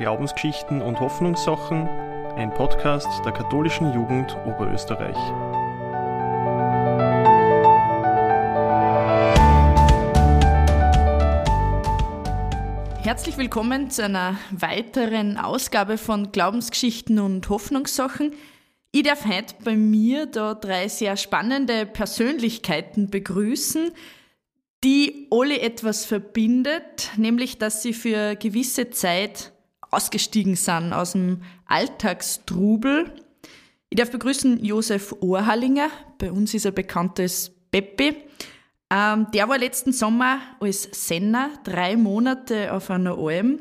Glaubensgeschichten und Hoffnungssachen, ein Podcast der katholischen Jugend Oberösterreich. Herzlich willkommen zu einer weiteren Ausgabe von Glaubensgeschichten und Hoffnungssachen. Ich darf heute bei mir da drei sehr spannende Persönlichkeiten begrüßen, die alle etwas verbindet, nämlich dass sie für gewisse Zeit ausgestiegen sind aus dem Alltagstrubel. Ich darf begrüßen Josef Ohrhallinger, bei uns ist er bekannt als Peppi. Ähm, der war letzten Sommer als Senner drei Monate auf einer Alm.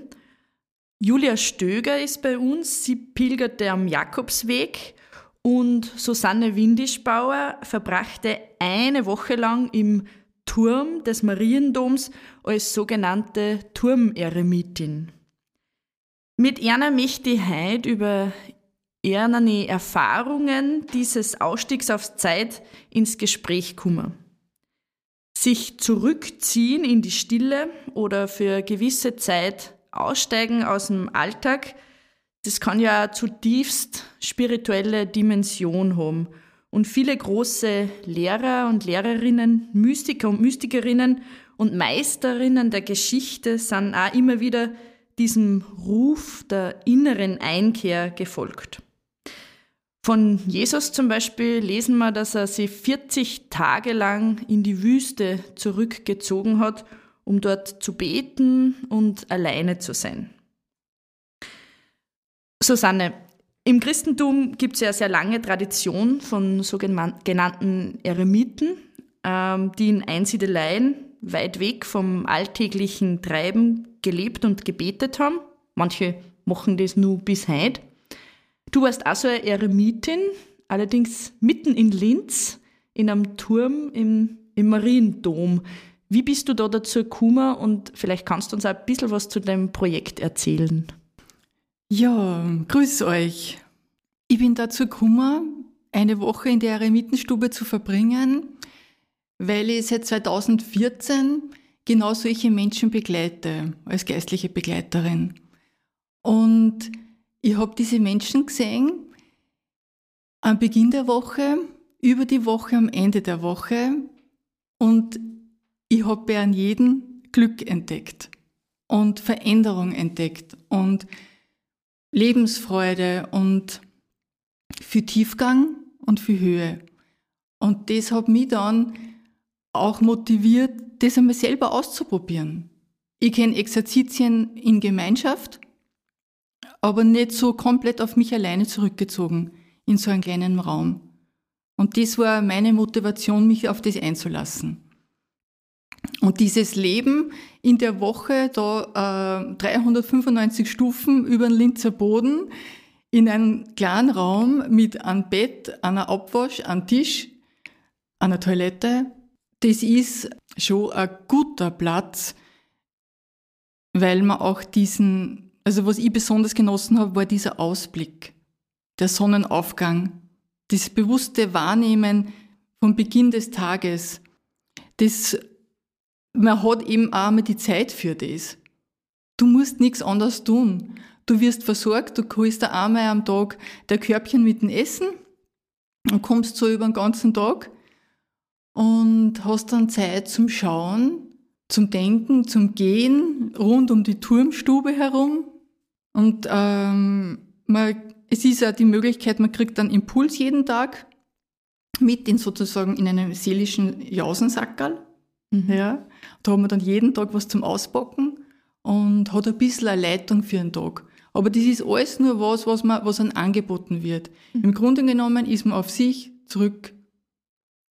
Julia Stöger ist bei uns, sie pilgerte am Jakobsweg und Susanne Windischbauer verbrachte eine Woche lang im Turm des Mariendoms als sogenannte Turmeremitin. Mit einer möchte ich heute über ihre Erfahrungen dieses Ausstiegs aufs Zeit ins Gespräch kommen. Sich zurückziehen in die Stille oder für gewisse Zeit aussteigen aus dem Alltag, das kann ja zutiefst spirituelle Dimension haben und viele große Lehrer und Lehrerinnen, Mystiker und Mystikerinnen und Meisterinnen der Geschichte sind auch immer wieder diesem Ruf der inneren Einkehr gefolgt. Von Jesus zum Beispiel lesen wir, dass er sich 40 Tage lang in die Wüste zurückgezogen hat, um dort zu beten und alleine zu sein. Susanne, im Christentum gibt es ja sehr lange Tradition von sogenannten Eremiten, die in Einsiedeleien weit weg vom alltäglichen Treiben gelebt und gebetet haben. Manche machen das nur bis heute. Du warst auch so eine Eremitin, allerdings mitten in Linz, in einem Turm im, im Mariendom. Wie bist du da dazu gekommen und vielleicht kannst du uns auch ein bisschen was zu deinem Projekt erzählen? Ja, grüß euch. Ich bin dazu gekommen, eine Woche in der Eremitenstube zu verbringen, weil ich seit 2014 genau solche Menschen begleite, als geistliche Begleiterin. Und ich habe diese Menschen gesehen am Beginn der Woche, über die Woche, am Ende der Woche und ich habe bei jedem Glück entdeckt und Veränderung entdeckt und Lebensfreude und für Tiefgang und für Höhe. Und das hat mich dann auch motiviert, das einmal selber auszuprobieren. Ich kenne Exerzitien in Gemeinschaft, aber nicht so komplett auf mich alleine zurückgezogen in so einem kleinen Raum. Und das war meine Motivation, mich auf das einzulassen. Und dieses Leben in der Woche, da äh, 395 Stufen über den Linzer Boden, in einem kleinen Raum mit einem Bett, einer Abwasch, einem Tisch, einer Toilette, das ist schon ein guter Platz, weil man auch diesen, also was ich besonders genossen habe, war dieser Ausblick, der Sonnenaufgang, das bewusste Wahrnehmen vom Beginn des Tages, das man hat eben auch mal die Zeit für das. Du musst nichts anderes tun. Du wirst versorgt, du holst einmal am Tag der Körbchen mit dem Essen und kommst so über den ganzen Tag und hast dann Zeit zum Schauen, zum Denken, zum Gehen rund um die Turmstube herum. Und ähm, man, es ist ja die Möglichkeit, man kriegt dann Impuls jeden Tag mit in sozusagen in einem seelischen Jausensackerl. Mhm. Ja. Da hat man dann jeden Tag was zum Auspacken und hat ein bisschen eine Leitung für einen Tag. Aber das ist alles nur was, was, man, was einem angeboten wird. Mhm. Im Grunde genommen ist man auf sich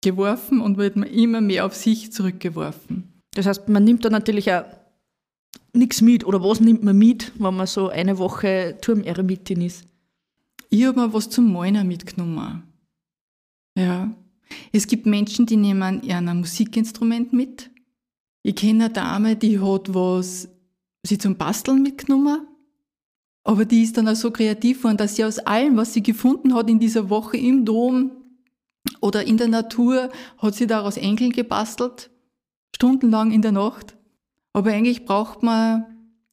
zurückgeworfen und wird man immer mehr auf sich zurückgeworfen. Das heißt, man nimmt da natürlich auch nichts mit. Oder was nimmt man mit, wenn man so eine Woche Turmeremitin ist? Ich habe mir was zum Malen mitgenommen. Ja. Es gibt Menschen, die nehmen ein Musikinstrument mit. Ich kenne eine Dame, die hat was sie zum Basteln mitgenommen. Aber die ist dann auch so kreativ geworden, dass sie aus allem, was sie gefunden hat in dieser Woche im Dom oder in der Natur, hat sie daraus Engeln gebastelt. Stundenlang in der Nacht. Aber eigentlich braucht man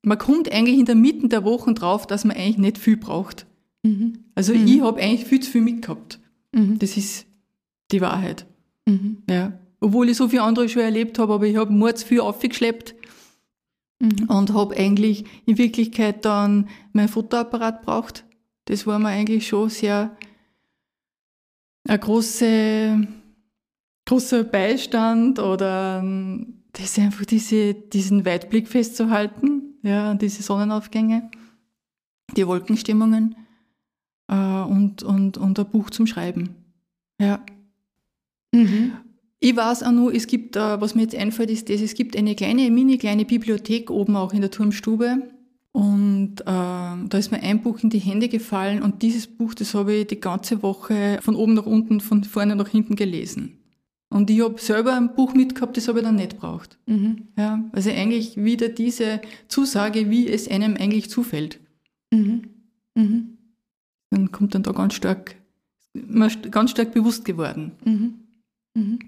man kommt eigentlich in der Mitte der Wochen drauf, dass man eigentlich nicht viel braucht. Mhm. Also mhm. ich habe eigentlich viel zu viel mitgehabt. Mhm. Das ist die Wahrheit. Mhm. Ja. Obwohl ich so viele andere schon erlebt habe, aber ich habe mords viel aufgeschleppt mhm. und habe eigentlich in Wirklichkeit dann mein Fotoapparat braucht. Das war mir eigentlich schon sehr ein große, großer Beistand oder ähm, das ist einfach diese, diesen Weitblick festzuhalten, ja, diese Sonnenaufgänge, die Wolkenstimmungen äh, und, und, und ein Buch zum Schreiben. Ja. Mhm. Ich weiß auch nur, es gibt, äh, was mir jetzt einfällt, ist das, es gibt eine kleine, mini kleine Bibliothek oben auch in der Turmstube. Und äh, da ist mir ein Buch in die Hände gefallen und dieses Buch, das habe ich die ganze Woche von oben nach unten, von vorne nach hinten gelesen. Und ich habe selber ein Buch mitgehabt, das habe ich dann nicht braucht. Mhm. Ja, also eigentlich wieder diese Zusage, wie es einem eigentlich zufällt. Mhm. Mhm. Dann kommt dann da ganz stark, ganz stark bewusst geworden. Mhm. Mhm.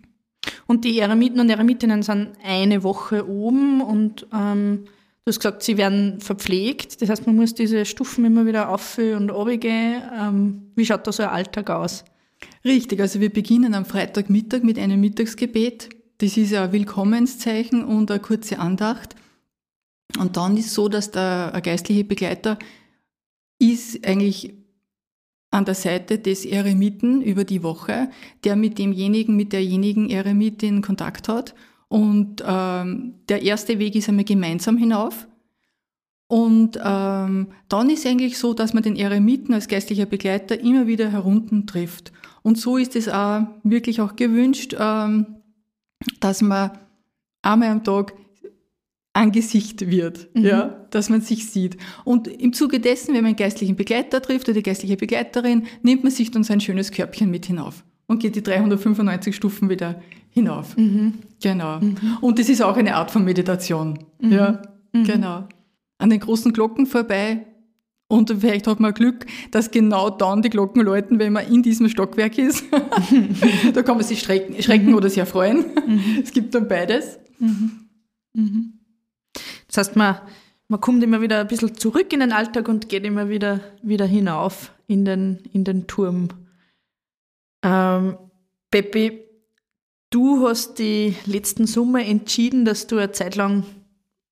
Und die Eremiten und Eremitinnen sind eine Woche oben und ähm, du hast gesagt, sie werden verpflegt. Das heißt, man muss diese Stufen immer wieder auf und runtergehen. Ähm, wie schaut da so ein Alltag aus? Richtig, also wir beginnen am Freitagmittag mit einem Mittagsgebet. Das ist ein Willkommenszeichen und eine kurze Andacht. Und dann ist es so, dass der geistliche Begleiter ist eigentlich an der Seite des Eremiten über die Woche, der mit demjenigen, mit derjenigen Eremitin Kontakt hat. Und ähm, der erste Weg ist einmal gemeinsam hinauf. Und ähm, dann ist eigentlich so, dass man den Eremiten als geistlicher Begleiter immer wieder herunten trifft. Und so ist es auch wirklich auch gewünscht, ähm, dass man einmal am Tag Angesicht wird, mhm. ja, dass man sich sieht. Und im Zuge dessen, wenn man einen geistlichen Begleiter trifft oder die geistliche Begleiterin, nimmt man sich dann sein schönes Körbchen mit hinauf und geht die 395 Stufen wieder hinauf. Mhm. Genau. Mhm. Und das ist auch eine Art von Meditation. Mhm. Ja, mhm. genau. An den großen Glocken vorbei. Und vielleicht hat man Glück, dass genau dann die Glocken läuten, wenn man in diesem Stockwerk ist. da kann man sich schrecken, schrecken mhm. oder sich erfreuen. Es gibt dann beides. Das heißt, man, man kommt immer wieder ein bisschen zurück in den Alltag und geht immer wieder, wieder hinauf in den, in den Turm. Ähm, Peppi, du hast die letzten Sommer entschieden, dass du eine Zeit lang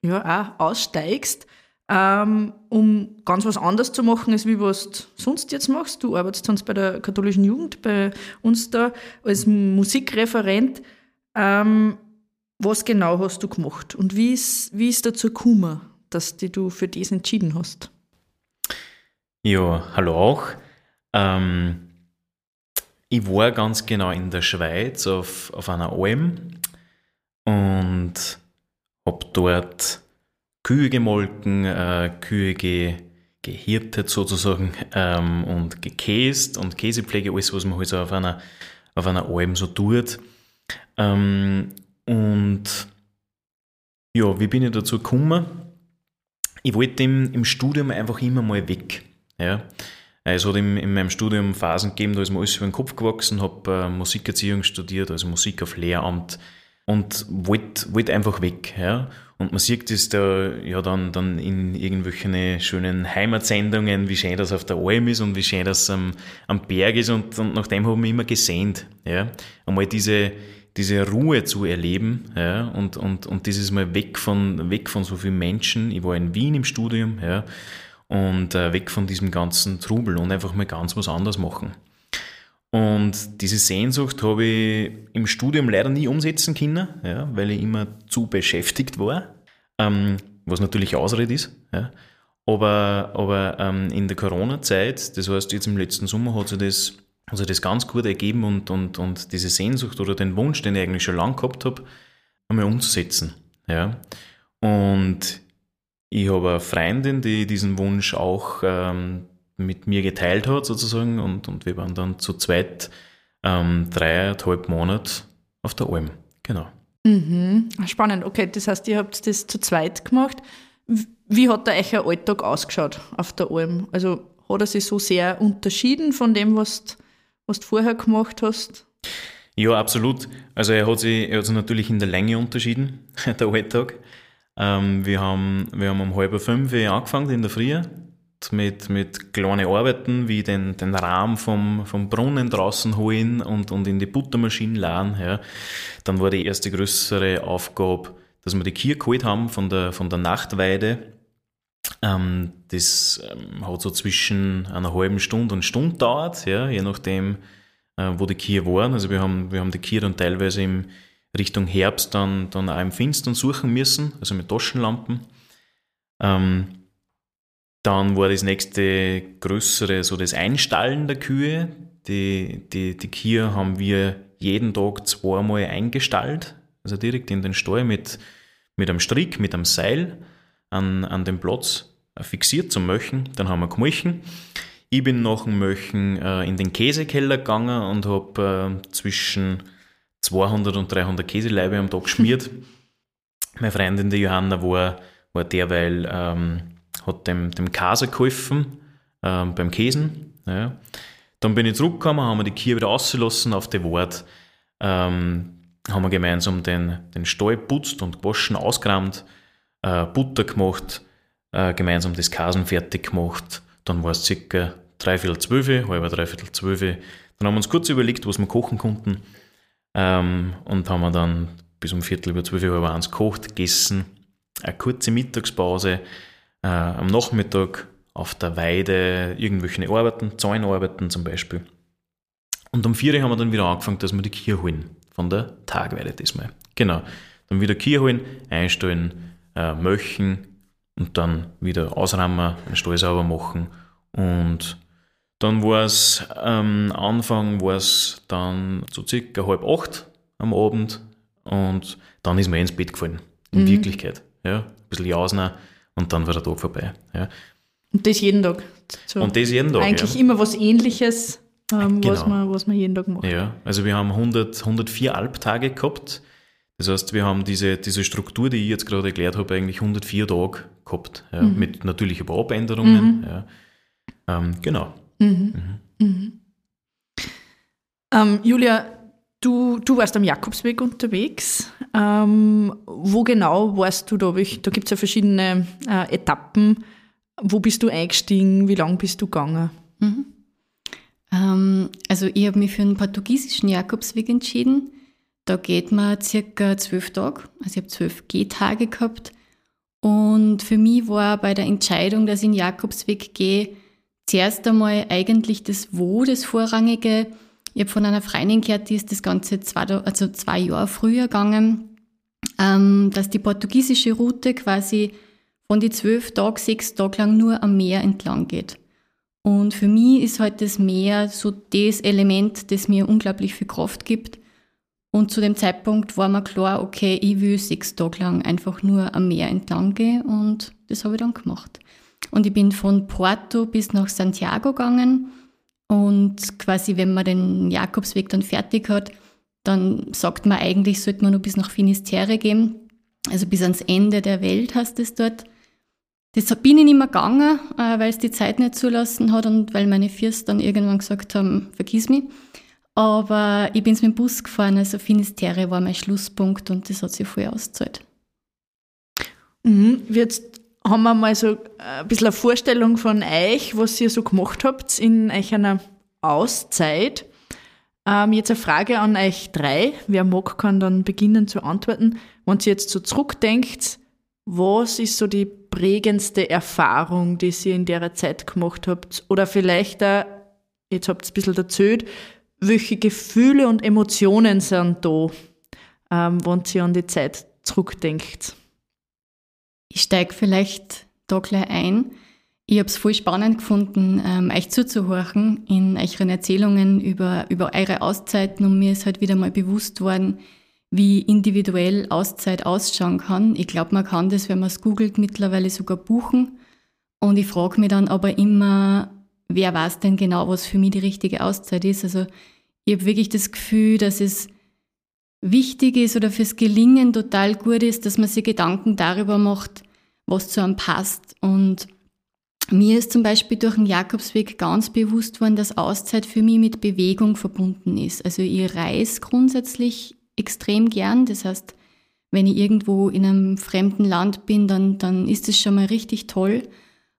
ja, auch aussteigst, ähm, um ganz was anderes zu machen, als wie was du sonst jetzt machst. Du arbeitest sonst bei der katholischen Jugend, bei uns da als Musikreferent. Ähm, was genau hast du gemacht und wie ist, wie ist dazu gekommen, dass die du für das entschieden hast? Ja, hallo auch. Ähm, ich war ganz genau in der Schweiz auf, auf einer Alm und habe dort Kühe gemolken, äh, Kühe ge, gehirtet sozusagen ähm, und gekäst und Käsepflege, alles, was man halt so auf einer, auf einer Alm so tut. Ähm, und ja, wie bin ich dazu gekommen? Ich wollte im, im Studium einfach immer mal weg. Ja. Es hat in, in meinem Studium Phasen gegeben, da ist mir alles über den Kopf gewachsen, habe äh, Musikerziehung studiert, also Musik auf Lehramt und wollte wollt einfach weg. Ja. Und man sieht das da ja dann, dann in irgendwelchen schönen Heimatsendungen, wie schön das auf der Alm ist und wie schön das am, am Berg ist und, und nach dem habe ich mich immer gesehnt. Ja. Einmal diese, diese Ruhe zu erleben ja, und, und, und dieses Mal weg von, weg von so vielen Menschen. Ich war in Wien im Studium ja, und äh, weg von diesem ganzen Trubel und einfach mal ganz was anderes machen. Und diese Sehnsucht habe ich im Studium leider nie umsetzen können, ja, weil ich immer zu beschäftigt war, ähm, was natürlich Ausrede ist. Ja. Aber, aber ähm, in der Corona-Zeit, das heißt jetzt im letzten Sommer, hat sich das also das ganz gut ergeben und, und, und diese Sehnsucht oder den Wunsch, den ich eigentlich schon lange gehabt habe, einmal umzusetzen. Ja. Und ich habe eine Freundin, die diesen Wunsch auch ähm, mit mir geteilt hat, sozusagen, und, und wir waren dann zu zweit ähm, dreieinhalb Monate auf der Alm. Genau. Mhm. Spannend, okay. Das heißt, ihr habt das zu zweit gemacht. Wie hat der euer Alltag ausgeschaut auf der Alm? Also hat er sich so sehr unterschieden von dem, was du was du vorher gemacht hast? Ja, absolut. Also er hat sich, er hat sich natürlich in der Länge unterschieden, der Alltag. Ähm, wir, haben, wir haben um halb fünf angefangen in der Früh mit, mit kleinen Arbeiten wie den, den Rahmen vom, vom Brunnen draußen holen und, und in die Buttermaschine laden. Ja. Dann war die erste größere Aufgabe, dass wir die Kier geholt haben von der, von der Nachtweide. Ähm, das ähm, hat so zwischen einer halben Stunde und Stunde dauert, ja, je nachdem, äh, wo die Kier waren. Also wir haben, wir haben die Kier dann teilweise im Richtung Herbst dann, dann auch im Finstern suchen müssen, also mit Taschenlampen. Ähm, dann war das nächste größere so das Einstallen der Kühe. Die, die, die Kühe haben wir jeden Tag zweimal eingestallt, also direkt in den Stall mit, mit einem Strick, mit einem Seil an, an den Platz fixiert zum Möchen. Dann haben wir gemolchen. Ich bin nach dem Möchen äh, in den Käsekeller gegangen und habe äh, zwischen 200 und 300 Käseleibe am Tag geschmiert. Meine Freundin, die Johanna, war, war derweil ähm, hat dem, dem Kase geholfen ähm, beim Käsen. Ja. Dann bin ich zurückgekommen, haben wir die Kühe wieder ausgelassen auf die Wort, ähm, haben wir gemeinsam den, den Stall putzt und gewaschen, ausgerammt, äh, Butter gemacht, äh, gemeinsam das Kasen fertig gemacht. Dann war es circa dreiviertel zwölf, halber dreiviertel zwölf. Dann haben wir uns kurz überlegt, was wir kochen konnten ähm, und haben wir dann bis um Viertel über zwölf, halb eins gekocht, gegessen, eine kurze Mittagspause, äh, am Nachmittag auf der Weide irgendwelche Arbeiten, Zäunarbeiten zum Beispiel. Und um vier haben wir dann wieder angefangen, dass wir die Kier holen. Von der Tagweide diesmal. Genau. Dann wieder Kier holen, einstellen, äh, möchen und dann wieder ausräumen, den Stall sauber machen. Und dann war es am ähm, Anfang war es dann so circa halb acht am Abend und dann ist mir ins Bett gefallen. In mhm. Wirklichkeit. Ja, ein bisschen jausen und dann war der Tag vorbei. Ja. Und das jeden Tag. So und das jeden Tag. Eigentlich ja. immer was Ähnliches, ähm, genau. was, man, was man jeden Tag macht. Ja, also wir haben 100, 104 Albtage gehabt. Das heißt, wir haben diese, diese Struktur, die ich jetzt gerade erklärt habe, eigentlich 104 Tage gehabt. Ja, mhm. Mit natürlich über Abänderungen. Mhm. Ja. Ähm, genau. Mhm. mhm. mhm. Ähm, Julia, Du, du warst am Jakobsweg unterwegs. Ähm, wo genau warst du da? Da gibt es ja verschiedene äh, Etappen. Wo bist du eingestiegen? Wie lange bist du gegangen? Mhm. Ähm, also ich habe mich für einen portugiesischen Jakobsweg entschieden. Da geht man circa zwölf Tage. Also ich habe zwölf Gehtage gehabt. Und für mich war bei der Entscheidung, dass ich in den Jakobsweg gehe, zuerst einmal eigentlich das Wo, das Vorrangige, ich habe von einer Freundin gehört, die ist das Ganze zwei, also zwei Jahre früher gegangen, ähm, dass die portugiesische Route quasi von die zwölf Tage, sechs Tage lang nur am Meer entlang geht. Und für mich ist halt das Meer so das Element, das mir unglaublich viel Kraft gibt. Und zu dem Zeitpunkt war mir klar, okay, ich will sechs Tage lang einfach nur am Meer entlang gehen und das habe ich dann gemacht. Und ich bin von Porto bis nach Santiago gegangen und quasi, wenn man den Jakobsweg dann fertig hat, dann sagt man eigentlich, sollte man nur bis nach Finisterre gehen. Also bis ans Ende der Welt heißt es dort. Das bin ich nicht mehr gegangen, äh, weil es die Zeit nicht zulassen hat und weil meine Fürst dann irgendwann gesagt haben, vergiss mich. Aber ich bin mit dem Bus gefahren, also Finisterre war mein Schlusspunkt und das hat sich voll ausgezahlt. Mhm. Jetzt haben wir mal so ein bisschen eine Vorstellung von euch, was ihr so gemacht habt in euch einer Auszeit. Ähm, jetzt eine Frage an euch drei. Wer mag, kann dann beginnen zu antworten. Wenn ihr jetzt so zurückdenkt, was ist so die prägendste Erfahrung, die ihr in der Zeit gemacht habt? Oder vielleicht auch, jetzt habt ihr ein bisschen erzählt, welche Gefühle und Emotionen sind da, ähm, wenn ihr an die Zeit zurückdenkt? Ich steige vielleicht da gleich ein. Ich habe es voll spannend gefunden, ähm, euch zuzuhorchen in euren Erzählungen über, über eure Auszeiten und mir ist halt wieder mal bewusst worden, wie individuell Auszeit ausschauen kann. Ich glaube, man kann das, wenn man es googelt, mittlerweile sogar buchen. Und ich frage mich dann aber immer, wer weiß denn genau, was für mich die richtige Auszeit ist. Also ich habe wirklich das Gefühl, dass es wichtig ist oder fürs Gelingen total gut ist, dass man sich Gedanken darüber macht, was zu einem passt. Und mir ist zum Beispiel durch den Jakobsweg ganz bewusst worden, dass Auszeit für mich mit Bewegung verbunden ist. Also ich reise grundsätzlich extrem gern. Das heißt, wenn ich irgendwo in einem fremden Land bin, dann, dann ist es schon mal richtig toll.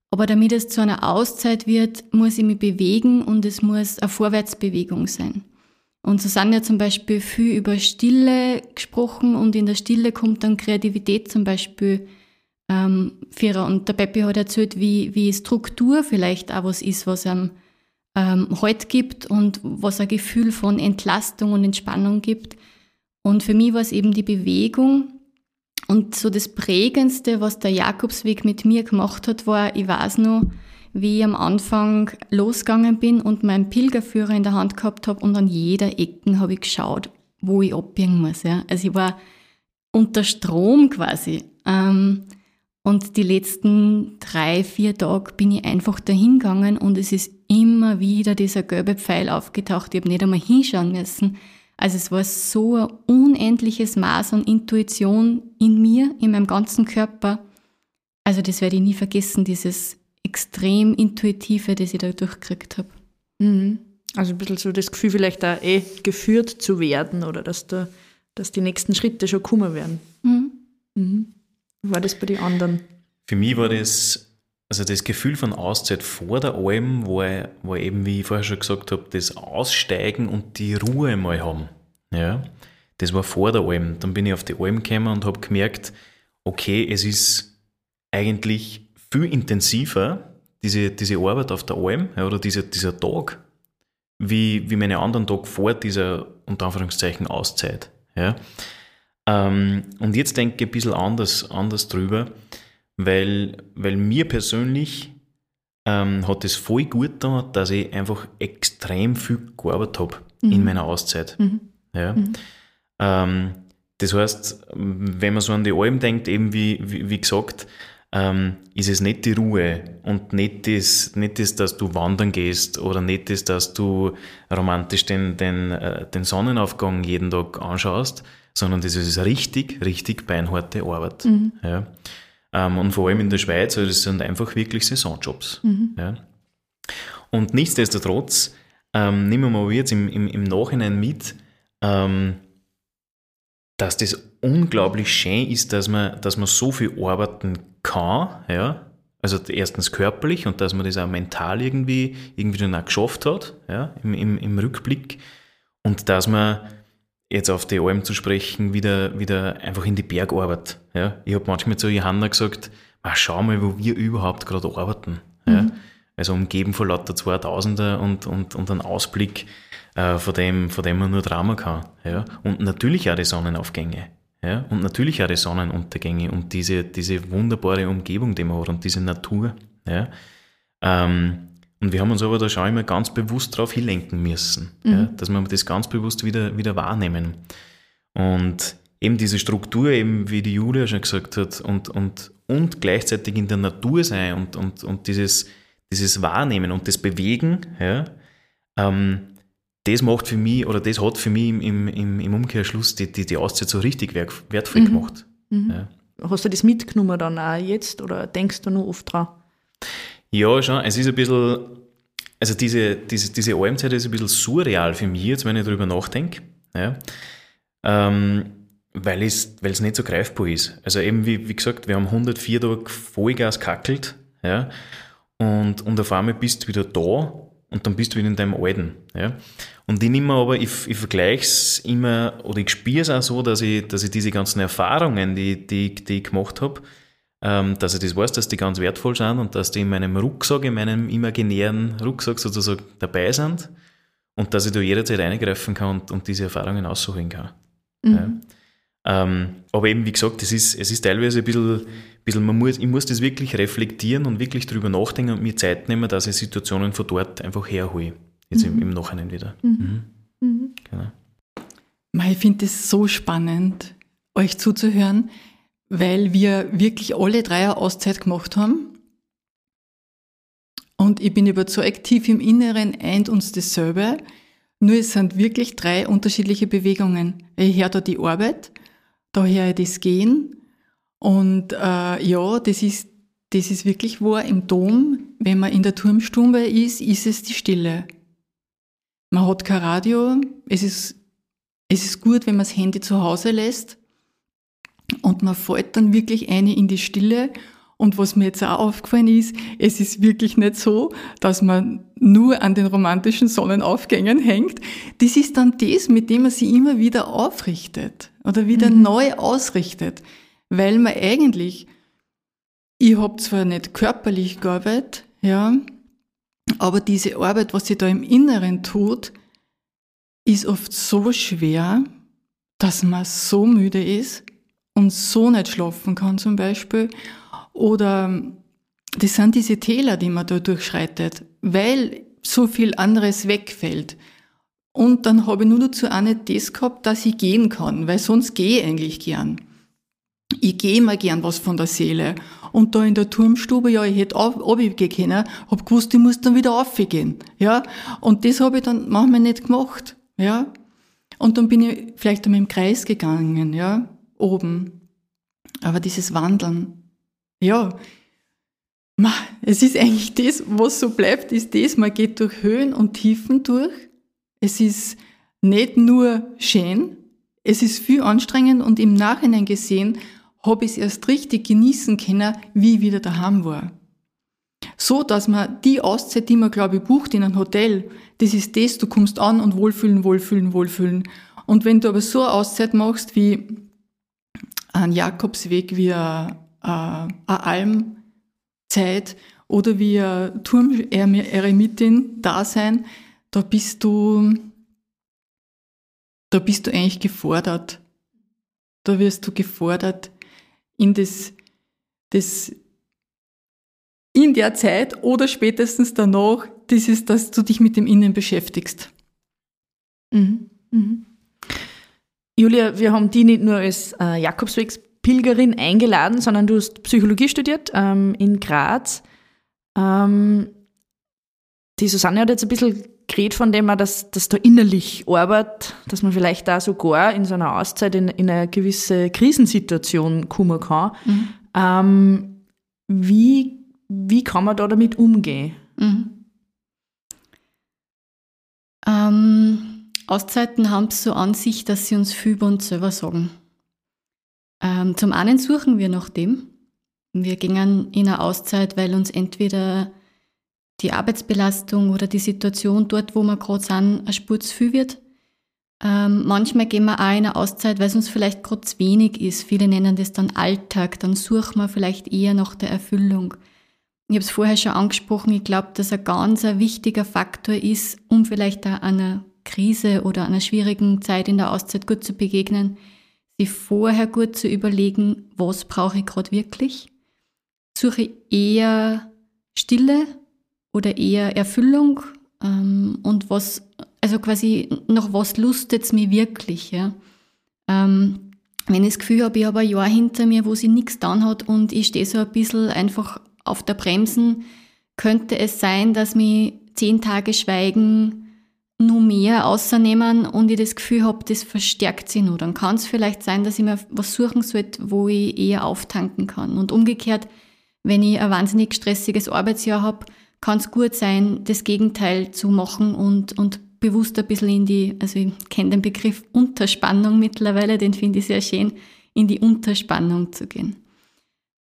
Aber damit es zu einer Auszeit wird, muss ich mich bewegen und es muss eine Vorwärtsbewegung sein. Und sind ja zum Beispiel viel über Stille gesprochen und in der Stille kommt dann Kreativität zum Beispiel ähm, Vierer. Und der Peppi hat erzählt, wie, wie Struktur vielleicht auch was ist, was einem ähm, Halt gibt und was ein Gefühl von Entlastung und Entspannung gibt. Und für mich war es eben die Bewegung. Und so das Prägendste, was der Jakobsweg mit mir gemacht hat, war, ich weiß noch, wie ich am Anfang losgegangen bin und meinen Pilgerführer in der Hand gehabt habe und an jeder Ecke habe ich geschaut, wo ich abbiegen muss. Ja. Also ich war unter Strom quasi. Ähm, und die letzten drei, vier Tage bin ich einfach dahin gegangen und es ist immer wieder dieser gelbe Pfeil aufgetaucht. Ich habe nicht einmal hinschauen müssen. Also es war so ein unendliches Maß an Intuition in mir, in meinem ganzen Körper. Also das werde ich nie vergessen, dieses extrem Intuitive, das ich da durchgekriegt habe. Mhm. Also ein bisschen so das Gefühl, vielleicht da eh geführt zu werden oder dass, da, dass die nächsten Schritte schon kommen werden. Mhm. Mhm. Wie war das bei den anderen? Für mich war das, also das Gefühl von Auszeit vor der Alm, war, war eben, wie ich vorher schon gesagt habe, das Aussteigen und die Ruhe mal haben. Ja, das war vor der Alm. Dann bin ich auf die Alm gekommen und habe gemerkt, okay, es ist eigentlich viel intensiver, diese, diese Arbeit auf der Alm ja, oder diese, dieser Tag, wie, wie meine anderen Tage vor dieser, unter Anführungszeichen, Auszeit. Ja. Ähm, und jetzt denke ich ein bisschen anders, anders drüber, weil, weil mir persönlich ähm, hat es voll gut da, dass ich einfach extrem viel gearbeitet habe mhm. in meiner Auszeit. Mhm. Ja. Mhm. Ähm, das heißt, wenn man so an die Alm denkt, eben wie, wie, wie gesagt, ähm, ist es nicht die Ruhe und nicht das, nicht das, dass du wandern gehst oder nicht das, dass du romantisch den, den, äh, den Sonnenaufgang jeden Tag anschaust, sondern das ist richtig, richtig beinharte Arbeit. Mhm. Ja. Ähm, und vor allem in der Schweiz, also das sind einfach wirklich Saisonjobs. Mhm. Ja. Und nichtsdestotrotz ähm, nehmen wir mal jetzt im, im, im Nachhinein mit, ähm, dass das unglaublich schön ist, dass man, dass man so viel arbeiten kann, ja, also erstens körperlich und dass man das auch mental irgendwie, irgendwie dann auch geschafft hat, ja, im, im, im Rückblick und dass man jetzt auf die Alm zu sprechen, wieder, wieder einfach in die Bergarbeit. Ja. Ich habe manchmal zu Johanna gesagt, schau mal, wo wir überhaupt gerade arbeiten. Ja. Mhm. Also umgeben von lauter 2000er und, und, und einen Ausblick, äh, von, dem, von dem man nur Drama kann. Ja. Und natürlich auch die Sonnenaufgänge. Ja, und natürlich auch die Sonnenuntergänge und diese, diese wunderbare Umgebung, die man hat und diese Natur. Ja. Ähm, und wir haben uns aber da schon immer ganz bewusst darauf hinlenken müssen, mhm. ja, dass wir das ganz bewusst wieder, wieder wahrnehmen. Und eben diese Struktur, eben wie die Julia schon gesagt hat, und, und, und gleichzeitig in der Natur sein und, und, und dieses, dieses Wahrnehmen und das Bewegen, ja, ähm, das macht für mich, oder das hat für mich im, im, im Umkehrschluss die, die, die Auszeit so richtig wertvoll mhm. gemacht. Mhm. Ja. Hast du das mitgenommen dann auch jetzt oder denkst du nur oft dran? Ja, schon. Es ist ein bisschen, also diese, diese, diese Almzeit ist ein bisschen surreal für mich, jetzt wenn ich darüber nachdenke. Ja. Ähm, weil es, weil es nicht so greifbar ist. Also eben, wie, wie gesagt, wir haben 104 Tage Vollgas kackelt, ja, und, und auf einmal bist du wieder da und dann bist du wieder in deinem Alten. Ja? Und ich nehme aber, ich, ich vergleiche es immer, oder ich spüre es auch so, dass ich, dass ich diese ganzen Erfahrungen, die, die, die ich gemacht habe, ähm, dass ich das weiß, dass die ganz wertvoll sind und dass die in meinem Rucksack, in meinem imaginären Rucksack sozusagen dabei sind und dass ich da jederzeit eingreifen kann und, und diese Erfahrungen aussuchen kann. Mhm. Ähm, aber eben, wie gesagt, es ist, es ist teilweise ein bisschen, bisschen man muss, ich muss das wirklich reflektieren und wirklich drüber nachdenken und mir Zeit nehmen, dass ich Situationen von dort einfach herhole. Jetzt mhm. im, im Nachhinein wieder. Mhm. Mhm. mhm. Genau. Ich finde es so spannend, euch zuzuhören, weil wir wirklich alle drei eine Auszeit gemacht haben. Und ich bin überzeugt, tief im Inneren eint uns dasselbe. Nur es sind wirklich drei unterschiedliche Bewegungen. Ich höre da die Arbeit, daher das Gehen. Und äh, ja, das ist, das ist wirklich wahr. Im Dom, wenn man in der Turmstube ist, ist es die Stille. Man hat kein Radio. Es ist, es ist gut, wenn man das Handy zu Hause lässt. und man fällt dann wirklich eine in die Stille. Und was mir jetzt auch aufgefallen ist, es ist wirklich nicht so, dass man nur an den romantischen Sonnenaufgängen hängt. Das ist dann das, mit dem man sich immer wieder aufrichtet oder wieder mhm. neu ausrichtet, weil man eigentlich, ich habe zwar nicht körperlich gearbeitet, ja, aber diese Arbeit, was sie da im Inneren tut, ist oft so schwer, dass man so müde ist und so nicht schlafen kann zum Beispiel. Oder das sind diese Täler, die man da durchschreitet, weil so viel anderes wegfällt. Und dann habe ich nur dazu auch nicht das gehabt, dass ich gehen kann, weil sonst gehe ich eigentlich gern. Ich gehe immer gern was von der Seele. Und da in der Turmstube, ja, ich hätte runtergehen können, hab gewusst, ich muss dann wieder aufgehen. Ja, und das habe ich dann manchmal nicht gemacht. Ja, und dann bin ich vielleicht einmal im Kreis gegangen, ja, oben. Aber dieses Wandeln, ja, es ist eigentlich das, was so bleibt, ist das, man geht durch Höhen und Tiefen durch. Es ist nicht nur schön, es ist viel anstrengend und im Nachhinein gesehen habe ich es erst richtig genießen können, wie ich wieder daheim war. So, dass man die Auszeit, die man, glaube ich, bucht in einem Hotel, das ist das, du kommst an und wohlfühlen, wohlfühlen, wohlfühlen. Und wenn du aber so eine Auszeit machst wie ein Jakobsweg, wie eine, eine Almzeit oder wie ein Turmeremitin da bist du, da bist du eigentlich gefordert. Da wirst du gefordert in das, das in der Zeit oder spätestens danach, das ist, dass du dich mit dem Innen beschäftigst. Mhm. Mhm. Julia, wir haben die nicht nur als äh, Jakobswegspilgerin eingeladen, sondern du hast Psychologie studiert ähm, in Graz. Ähm, die Susanne hat jetzt ein bisschen geredet von dem, dass, dass da innerlich arbeitet, dass man vielleicht da sogar in so einer Auszeit in, in eine gewisse Krisensituation kommen kann. Mhm. Ähm, wie, wie kann man da damit umgehen? Mhm. Ähm Auszeiten haben es so an sich, dass sie uns viel über uns selber sagen. Ähm, zum einen suchen wir nach dem. Wir gingen in eine Auszeit, weil uns entweder die Arbeitsbelastung oder die Situation dort, wo wir gerade sind, ein Spur zu viel wird. Ähm, manchmal gehen wir auch in eine Auszeit, weil es uns vielleicht gerade zu wenig ist. Viele nennen das dann Alltag. Dann suchen wir vielleicht eher nach der Erfüllung. Ich habe es vorher schon angesprochen. Ich glaube, dass ein ganz wichtiger Faktor ist, um vielleicht auch einer Krise oder einer schwierigen Zeit in der Auszeit gut zu begegnen, sich vorher gut zu überlegen, was brauche ich gerade wirklich? Suche eher Stille oder eher Erfüllung? Ähm, und was, also quasi nach was lustet es mir wirklich? Ja? Ähm, wenn ich das Gefühl habe, ich habe ein Jahr hinter mir, wo sie nichts getan hat und ich stehe so ein bisschen einfach auf der Bremsen, könnte es sein, dass mich zehn Tage Schweigen nur mehr außernehmen und ich das Gefühl habe, das verstärkt sie nur. Dann kann es vielleicht sein, dass ich mir was suchen sollte, wo ich eher auftanken kann. Und umgekehrt, wenn ich ein wahnsinnig stressiges Arbeitsjahr habe, kann es gut sein, das Gegenteil zu machen und, und bewusst ein bisschen in die, also ich kenne den Begriff Unterspannung mittlerweile, den finde ich sehr schön, in die Unterspannung zu gehen.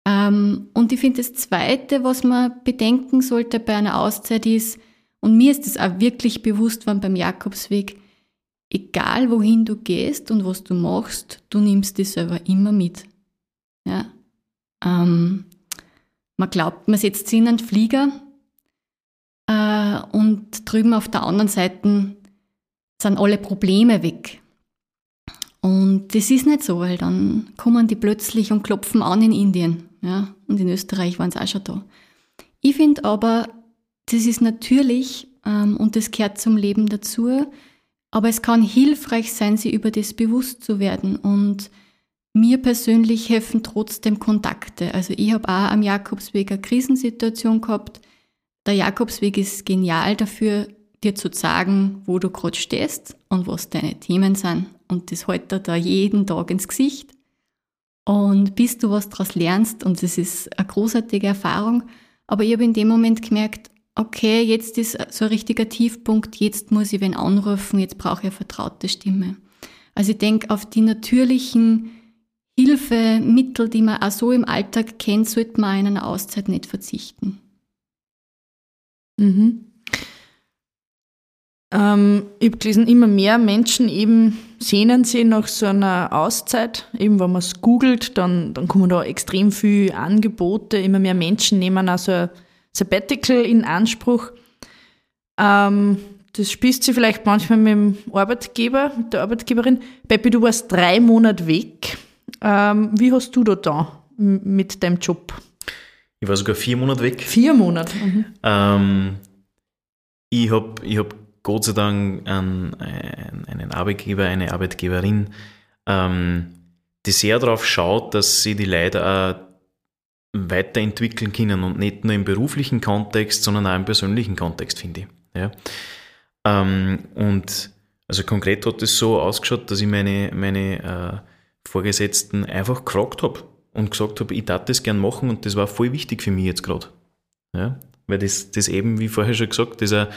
Ähm, und ich finde das Zweite, was man bedenken sollte bei einer Auszeit ist, und mir ist es auch wirklich bewusst worden beim Jakobsweg, egal wohin du gehst und was du machst, du nimmst dich selber immer mit. Ja? Ähm, man glaubt, man setzt sich in einen Flieger und drüben auf der anderen Seite sind alle Probleme weg. Und das ist nicht so, weil dann kommen die plötzlich und klopfen an in Indien. Ja? Und in Österreich waren sie auch schon da. Ich finde aber, das ist natürlich ähm, und das gehört zum Leben dazu. Aber es kann hilfreich sein, sich über das bewusst zu werden. Und mir persönlich helfen trotzdem Kontakte. Also ich habe auch am Jakobsweg eine Krisensituation gehabt. Der Jakobsweg ist genial dafür, dir zu sagen, wo du gerade stehst und was deine Themen sind. Und das hält dir da jeden Tag ins Gesicht. Und bis du was daraus lernst, und das ist eine großartige Erfahrung, aber ich habe in dem Moment gemerkt, okay, jetzt ist so ein richtiger Tiefpunkt, jetzt muss ich wen anrufen, jetzt brauche ich eine vertraute Stimme. Also ich denke, auf die natürlichen Hilfemittel, die man auch so im Alltag kennt, sollte man in einer Auszeit nicht verzichten. Mhm. Ähm, ich habe gelesen, immer mehr Menschen eben sehnen sich nach so einer Auszeit. Eben, wenn man es googelt, dann, dann kommen da extrem viele Angebote. Immer mehr Menschen nehmen also ein Sabbatical in Anspruch. Ähm, das spießt sie vielleicht manchmal mit dem Arbeitgeber, mit der Arbeitgeberin. Peppi, du warst drei Monate weg. Ähm, wie hast du da da mit deinem Job? Ich war sogar vier Monate weg. Vier Monate? Mhm. Ähm, ich habe ich hab Gott sei Dank einen, einen Arbeitgeber, eine Arbeitgeberin, ähm, die sehr darauf schaut, dass sie die Leute auch weiterentwickeln können und nicht nur im beruflichen Kontext, sondern auch im persönlichen Kontext, finde ich. Ja. Ähm, und also konkret hat es so ausgeschaut, dass ich meine, meine äh, Vorgesetzten einfach gefragt habe und gesagt habe, ich darf das gern machen und das war voll wichtig für mich jetzt gerade. Ja? Weil das, das eben, wie vorher schon gesagt, dieser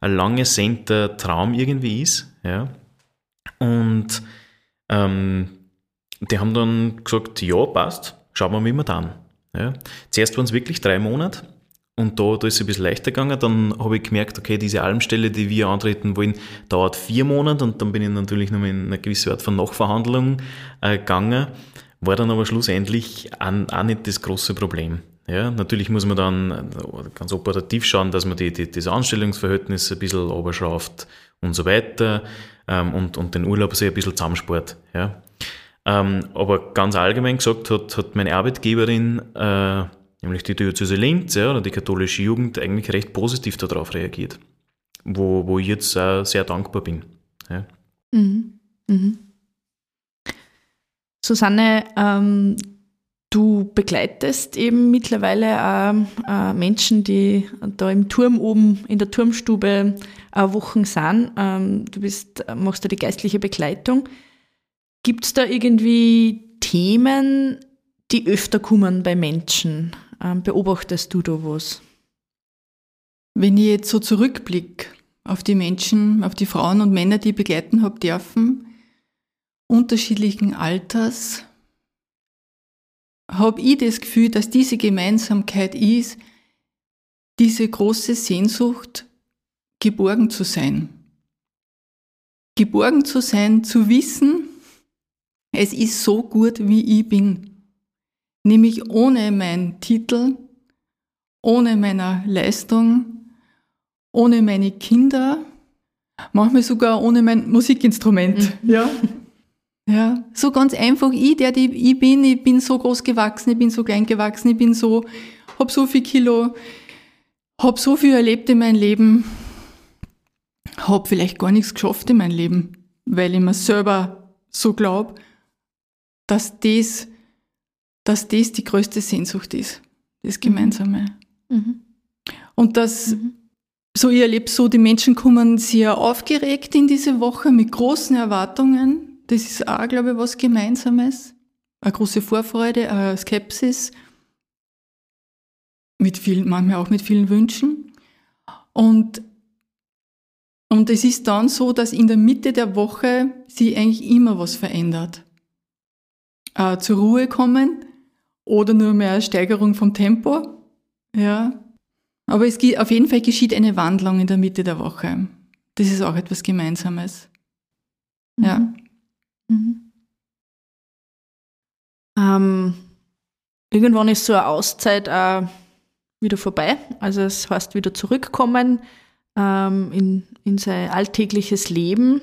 ein lange sehnter Traum irgendwie ist. Ja? Und ähm, die haben dann gesagt, ja, passt, schauen wir mal, wie wir dann. Ja? Zuerst waren es wirklich drei Monate und da, da ist es ein bisschen leichter gegangen. Dann habe ich gemerkt, okay, diese Almstelle, die wir antreten wollen, dauert vier Monate und dann bin ich natürlich noch in eine gewisse Art von Nachverhandlung äh, gegangen. War dann aber schlussendlich auch, nicht das große Problem. Ja, natürlich muss man dann ganz operativ schauen, dass man die, die, das Anstellungsverhältnis ein bisschen oberschraubt und so weiter ähm, und, und den Urlaub sich ein bisschen zusammenspart. Ja. Ähm, aber ganz allgemein gesagt hat, hat meine Arbeitgeberin, äh, nämlich die Diözese Linz ja, oder die katholische Jugend, eigentlich recht positiv darauf reagiert, wo, wo ich jetzt äh, sehr dankbar bin. Ja. Mhm. Mhm. Susanne, ähm, Du begleitest eben mittlerweile äh, äh, Menschen, die da im Turm oben in der Turmstube äh, Wochen sind. Ähm, du bist, machst da die geistliche Begleitung. Gibt es da irgendwie Themen, die öfter kommen bei Menschen? Ähm, beobachtest du da was? Wenn ich jetzt so zurückblicke auf die Menschen, auf die Frauen und Männer, die ich begleiten habe dürfen, unterschiedlichen Alters, habe ich das Gefühl, dass diese Gemeinsamkeit ist, diese große Sehnsucht, geborgen zu sein. Geborgen zu sein, zu wissen, es ist so gut, wie ich bin. Nämlich ohne meinen Titel, ohne meine Leistung, ohne meine Kinder, manchmal sogar ohne mein Musikinstrument. Mhm. Ja. Ja, so ganz einfach. Ich, der die ich bin, ich bin so groß gewachsen, ich bin so klein gewachsen, ich bin so, hab so viel Kilo, hab so viel erlebt in meinem Leben, hab vielleicht gar nichts geschafft in meinem Leben, weil ich mir selber so glaub, dass das, dass das die größte Sehnsucht ist, das mhm. Gemeinsame. Mhm. Und dass, mhm. so ich erlebe so, die Menschen kommen sehr aufgeregt in diese Woche mit großen Erwartungen das ist auch, glaube ich, was Gemeinsames. Eine große Vorfreude, eine Skepsis. Mit vielen, manchmal auch mit vielen Wünschen. Und, und es ist dann so, dass in der Mitte der Woche sich eigentlich immer was verändert. Äh, zur Ruhe kommen oder nur mehr eine Steigerung vom Tempo. Ja. Aber es geht, auf jeden Fall geschieht eine Wandlung in der Mitte der Woche. Das ist auch etwas Gemeinsames. Mhm. Ja. Mhm. Ähm, irgendwann ist so eine Auszeit äh, wieder vorbei. Also es heißt wieder zurückkommen ähm, in, in sein alltägliches Leben.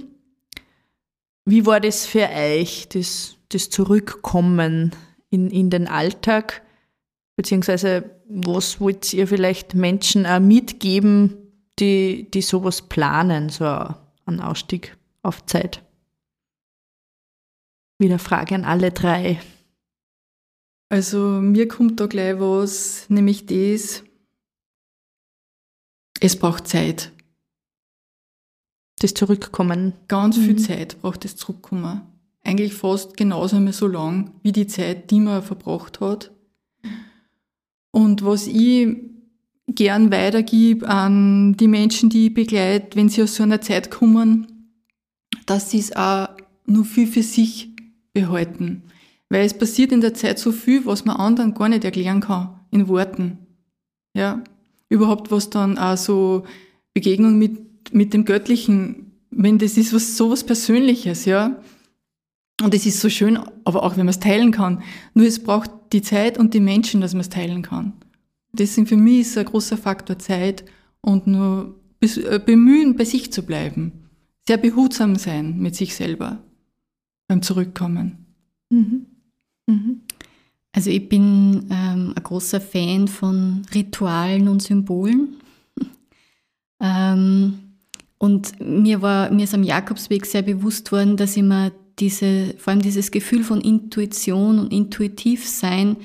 Wie war das für euch, das, das Zurückkommen in, in den Alltag? Beziehungsweise was wollt ihr vielleicht Menschen auch mitgeben, die, die sowas planen, so einen Ausstieg auf Zeit? Wieder Frage an alle drei. Also mir kommt da gleich was, nämlich das, es braucht Zeit. Das Zurückkommen. Ganz viel mhm. Zeit braucht das Zurückkommen. Eigentlich fast genauso mehr so lang wie die Zeit, die man verbracht hat. Und was ich gern weitergebe an die Menschen, die ich begleite, wenn sie aus so einer Zeit kommen, dass sie es auch nur viel für sich behalten. Weil es passiert in der Zeit so viel, was man anderen gar nicht erklären kann, in Worten. Ja. Überhaupt was dann auch so Begegnung mit, mit dem Göttlichen, wenn das ist was, so was Persönliches, ja. Und es ist so schön, aber auch wenn man es teilen kann. Nur es braucht die Zeit und die Menschen, dass man es teilen kann. Deswegen für mich ist ein großer Faktor Zeit und nur äh, bemühen, bei sich zu bleiben. Sehr behutsam sein mit sich selber beim Zurückkommen. Mhm. Mhm. Also ich bin ähm, ein großer Fan von Ritualen und Symbolen. ähm, und mir war mir ist am Jakobsweg sehr bewusst worden, dass ich mir diese, vor allem dieses Gefühl von Intuition und Intuitivsein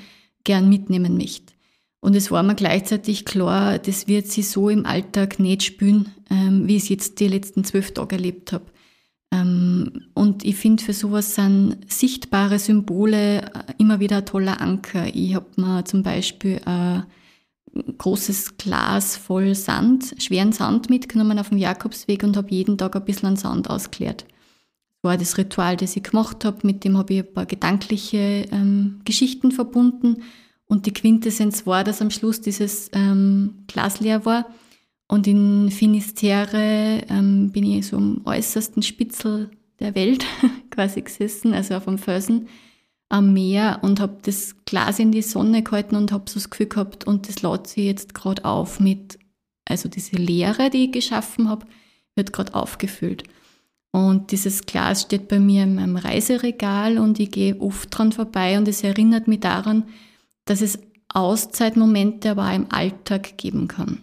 gern mitnehmen möchte. Und es war mir gleichzeitig klar, das wird sie so im Alltag nicht spüren, ähm, wie ich es jetzt die letzten zwölf Tage erlebt habe. Ähm, und ich finde, für sowas sind sichtbare Symbole äh, immer wieder ein toller Anker. Ich habe mir zum Beispiel ein großes Glas voll Sand, schweren Sand mitgenommen auf dem Jakobsweg und habe jeden Tag ein bisschen an Sand ausgeklärt. Das war das Ritual, das ich gemacht habe. Mit dem habe ich ein paar gedankliche ähm, Geschichten verbunden. Und die Quintessenz war, dass am Schluss dieses ähm, Glas leer war und in Finisterre ähm, bin ich so am äußersten Spitzel der Welt quasi gesessen, also auf einem Felsen am Meer und habe das Glas in die Sonne gehalten und habe so das Gefühl gehabt, und das lädt sich jetzt gerade auf mit, also diese Leere, die ich geschaffen habe, wird gerade aufgefüllt. Und dieses Glas steht bei mir in meinem Reiseregal und ich gehe oft dran vorbei und es erinnert mich daran, dass es Auszeitmomente aber auch im Alltag geben kann.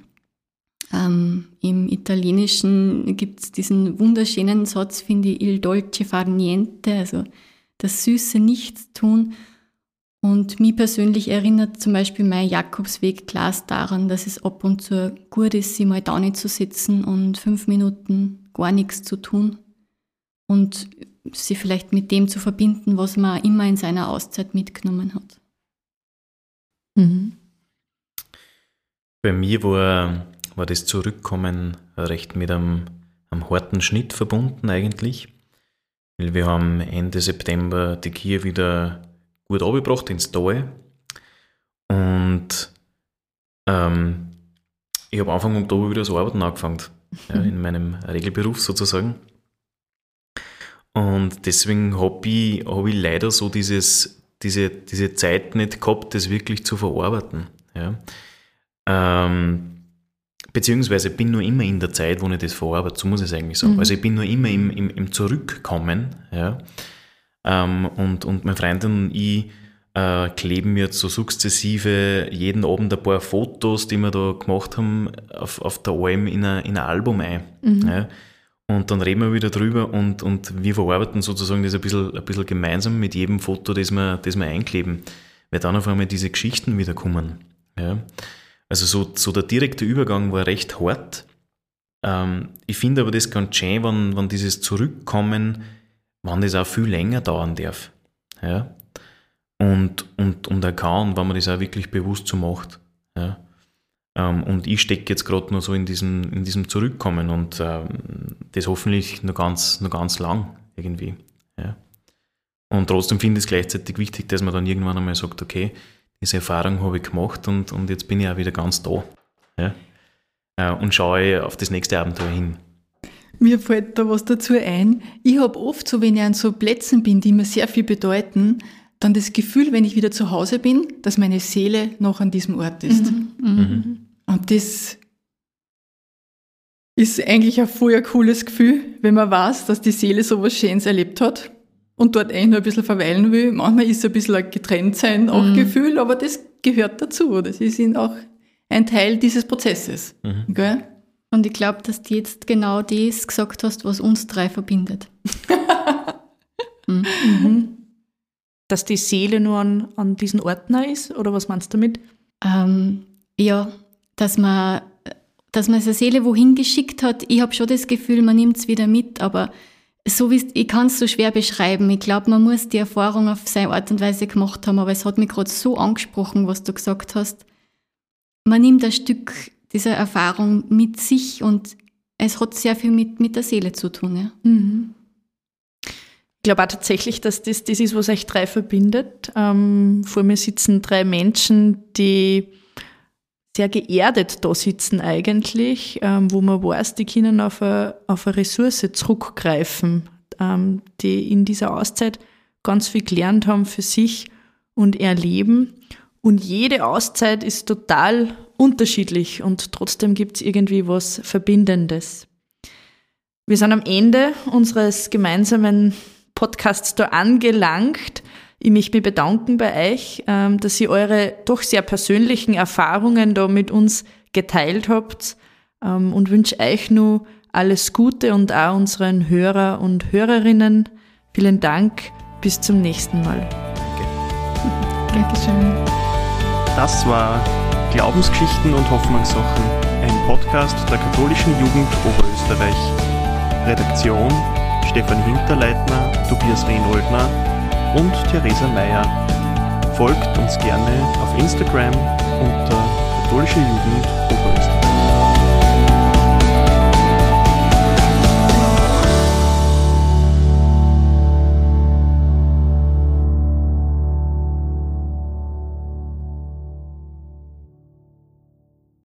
Ähm, Im Italienischen gibt es diesen wunderschönen Satz, finde ich, il dolce far niente, also das süße Nichtstun. Und mich persönlich erinnert zum Beispiel mein Jakobsweg-Glas daran, dass es ab und zu gut ist, sich mal da nicht zu sitzen und fünf Minuten gar nichts zu tun und sie vielleicht mit dem zu verbinden, was man immer in seiner Auszeit mitgenommen hat. Mhm. Bei mir war war das Zurückkommen recht mit einem, einem harten Schnitt verbunden eigentlich. Weil wir haben Ende September die Kia wieder gut abgebracht ins Tal. Und ähm, ich habe Anfang Oktober wieder so Arbeiten angefangen. Ja, in meinem Regelberuf sozusagen. Und deswegen habe ich, hab ich leider so dieses, diese, diese Zeit nicht gehabt, das wirklich zu verarbeiten. Ja. Ähm, Beziehungsweise bin nur immer in der Zeit, wo ich das verarbeite, so muss ich es eigentlich sagen. Mhm. Also ich bin nur immer im, im, im Zurückkommen. Ja? Ähm, und, und meine Freundin und ich äh, kleben jetzt so sukzessive jeden Abend ein paar Fotos, die wir da gemacht haben, auf, auf der Alm in ein, in ein Album ein. Mhm. Ja? Und dann reden wir wieder drüber und, und wir verarbeiten sozusagen das ein bisschen, ein bisschen gemeinsam mit jedem Foto, das wir, das wir einkleben. Weil dann auf einmal diese Geschichten wieder kommen. Ja? Also so, so der direkte Übergang war recht hart. Ähm, ich finde aber das ganz schön, wenn, wenn dieses Zurückkommen, wann das auch viel länger dauern darf. Ja? Und, und, und er kann, wenn man das auch wirklich bewusst so macht. Ja? Ähm, und ich stecke jetzt gerade nur so in diesem, in diesem Zurückkommen und ähm, das hoffentlich noch ganz, noch ganz lang irgendwie. Ja? Und trotzdem finde ich es gleichzeitig wichtig, dass man dann irgendwann einmal sagt, okay, diese Erfahrung habe ich gemacht und, und jetzt bin ich auch wieder ganz da. Ja? Äh, und schaue auf das nächste Abenteuer hin. Mir fällt da was dazu ein. Ich habe oft so, wenn ich an so Plätzen bin, die mir sehr viel bedeuten, dann das Gefühl, wenn ich wieder zu Hause bin, dass meine Seele noch an diesem Ort ist. Mhm. Mhm. Und das ist eigentlich ein voll cooles Gefühl, wenn man weiß, dass die Seele so was Schönes erlebt hat und dort eigentlich nur ein bisschen verweilen will. Manchmal ist es ein bisschen ein Getrenntsein auch mhm. Gefühl, aber das gehört dazu. Das ist auch ein Teil dieses Prozesses. Mhm. Gell? Und ich glaube, dass du jetzt genau das gesagt hast, was uns drei verbindet. mhm. mhm. Dass die Seele nur an, an diesen Orten ist, oder was meinst du damit? Ähm, ja, dass man, dass man seine Seele wohin geschickt hat. Ich habe schon das Gefühl, man nimmt es wieder mit, aber so wie ich kann es so schwer beschreiben. Ich glaube, man muss die Erfahrung auf seine Art und Weise gemacht haben, aber es hat mich gerade so angesprochen, was du gesagt hast. Man nimmt ein Stück dieser Erfahrung mit sich und es hat sehr viel mit, mit der Seele zu tun. Ja. Mhm. Ich glaube auch tatsächlich, dass das das ist, was euch drei verbindet. Ähm, vor mir sitzen drei Menschen, die sehr geerdet da sitzen eigentlich, ähm, wo man weiß, die können auf eine, auf eine Ressource zurückgreifen, ähm, die in dieser Auszeit ganz viel gelernt haben für sich und erleben. Und jede Auszeit ist total unterschiedlich und trotzdem gibt es irgendwie was Verbindendes. Wir sind am Ende unseres gemeinsamen Podcasts da angelangt. Ich möchte mich bedanken bei euch, ähm, dass ihr eure doch sehr persönlichen Erfahrungen da mit uns geteilt habt ähm, und wünsche euch nur alles Gute und auch unseren Hörer und Hörerinnen. Vielen Dank. Bis zum nächsten Mal. Danke. Dankeschön. Das war Glaubensgeschichten und Hoffnungssachen, ein Podcast der katholischen Jugend Oberösterreich. Redaktion Stefan Hinterleitner, Tobias Rehnoldner und Theresa Meyer. Folgt uns gerne auf Instagram unter katholische Jugend Oberösterreich.